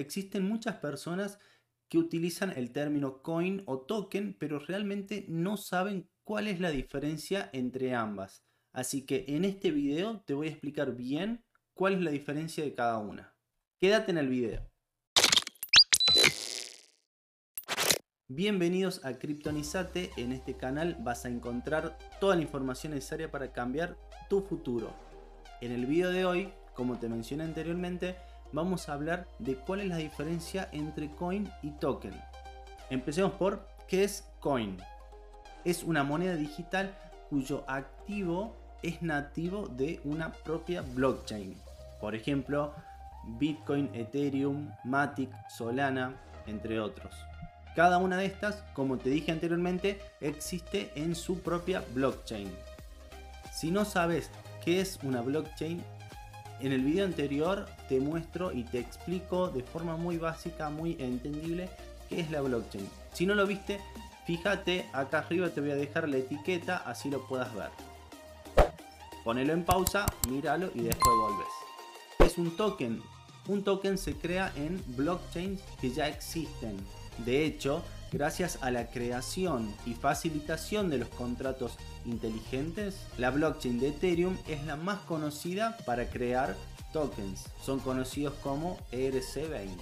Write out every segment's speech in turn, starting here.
existen muchas personas que utilizan el término coin o token, pero realmente no saben cuál es la diferencia entre ambas. Así que en este video te voy a explicar bien cuál es la diferencia de cada una. Quédate en el video. Bienvenidos a Kryptonizate, en este canal vas a encontrar toda la información necesaria para cambiar tu futuro. En el video de hoy, como te mencioné anteriormente, vamos a hablar de cuál es la diferencia entre coin y token. Empecemos por qué es coin. Es una moneda digital cuyo activo es nativo de una propia blockchain. Por ejemplo, Bitcoin, Ethereum, Matic, Solana, entre otros. Cada una de estas, como te dije anteriormente, existe en su propia blockchain. Si no sabes qué es una blockchain, en el video anterior te muestro y te explico de forma muy básica, muy entendible, qué es la blockchain. Si no lo viste, fíjate, acá arriba te voy a dejar la etiqueta, así lo puedas ver. Ponelo en pausa, míralo y después volves. Es un token. Un token se crea en blockchains que ya existen. De hecho, gracias a la creación y facilitación de los contratos inteligentes, la blockchain de Ethereum es la más conocida para crear tokens. Son conocidos como ERC20.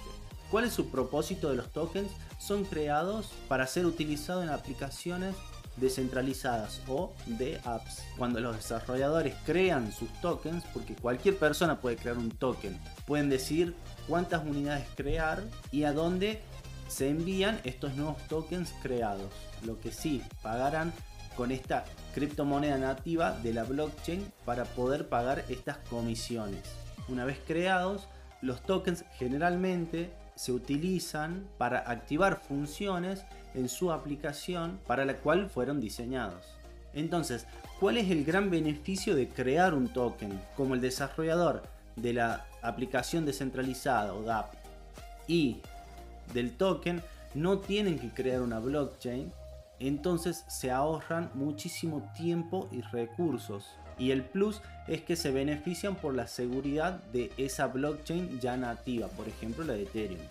¿Cuál es su propósito de los tokens? Son creados para ser utilizados en aplicaciones descentralizadas o de apps. Cuando los desarrolladores crean sus tokens, porque cualquier persona puede crear un token, pueden decir cuántas unidades crear y a dónde se envían estos nuevos tokens creados. Lo que sí pagarán con esta criptomoneda nativa de la blockchain para poder pagar estas comisiones. Una vez creados, los tokens generalmente se utilizan para activar funciones en su aplicación para la cual fueron diseñados. Entonces, ¿cuál es el gran beneficio de crear un token? Como el desarrollador de la aplicación descentralizada o DApp y del token no tienen que crear una blockchain, entonces se ahorran muchísimo tiempo y recursos. Y el plus es que se benefician por la seguridad de esa blockchain ya nativa, por ejemplo la de Ethereum.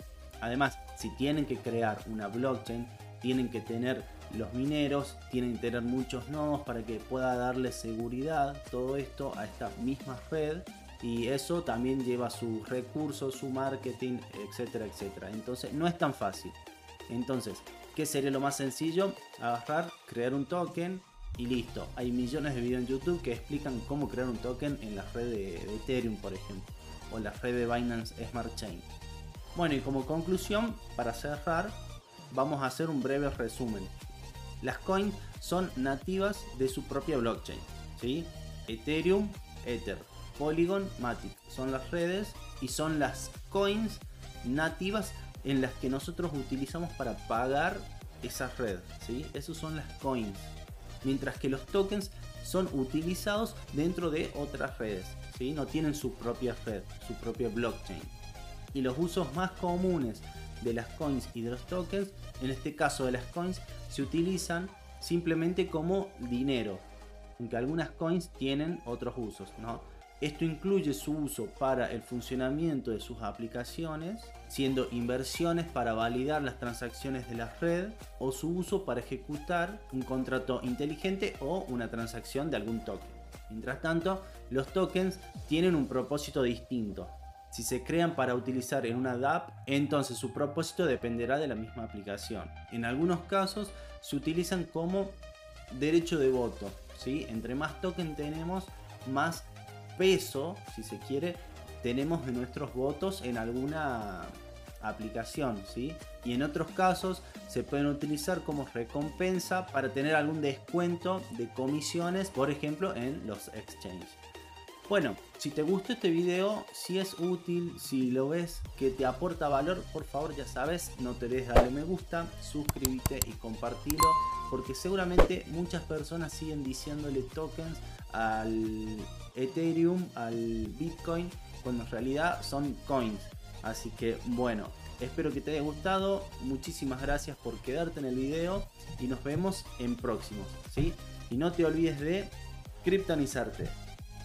Además, si tienen que crear una blockchain, tienen que tener los mineros, tienen que tener muchos nodos para que pueda darle seguridad todo esto a esta misma red y eso también lleva sus recursos, su marketing, etcétera, etcétera. Entonces no es tan fácil. Entonces, ¿qué sería lo más sencillo? Agarrar, crear un token y listo. Hay millones de videos en YouTube que explican cómo crear un token en la red de, Ethereum, por ejemplo, o la red de Binance Smart Chain. Bueno, y como conclusión, para cerrar, vamos a hacer un breve resumen. Las coins son nativas de su propia blockchain, ¿sí? Ethereum, Ether Polygon, Matic. Son las redes y son las coins nativas en las que nosotros utilizamos para pagar esa red. ¿sí? Esos son las coins. Mientras que los tokens son utilizados dentro de otras redes. ¿sí? No tienen su propia red, su propia blockchain. Y los usos más comunes de las coins y de los tokens, en este caso de las coins, se utilizan simplemente como dinero. Aunque algunas coins tienen otros usos, ¿no? Esto incluye su uso para el funcionamiento de sus aplicaciones, siendo inversiones para validar las transacciones de la red o su uso para ejecutar un contrato inteligente o una transacción de algún token. Mientras tanto, los tokens tienen un propósito distinto. Si se crean para utilizar en una DApp, entonces su propósito dependerá de la misma aplicación. En algunos casos se utilizan como derecho de voto. ¿sí? Entre más token tenemos, más peso, si se quiere, tenemos de nuestros votos en alguna aplicación, ¿sí? Y en otros casos se pueden utilizar como recompensa para tener algún descuento de comisiones, por ejemplo, en los exchanges. Bueno, si te gustó este video, si es útil, si lo ves que te aporta valor, por favor ya sabes, no te dejes darle me gusta, suscríbete y compartilo, porque seguramente muchas personas siguen diciéndole tokens al Ethereum, al Bitcoin, cuando en realidad son coins. Así que bueno, espero que te haya gustado. Muchísimas gracias por quedarte en el video y nos vemos en próximos. ¿sí? Y no te olvides de criptonizarte.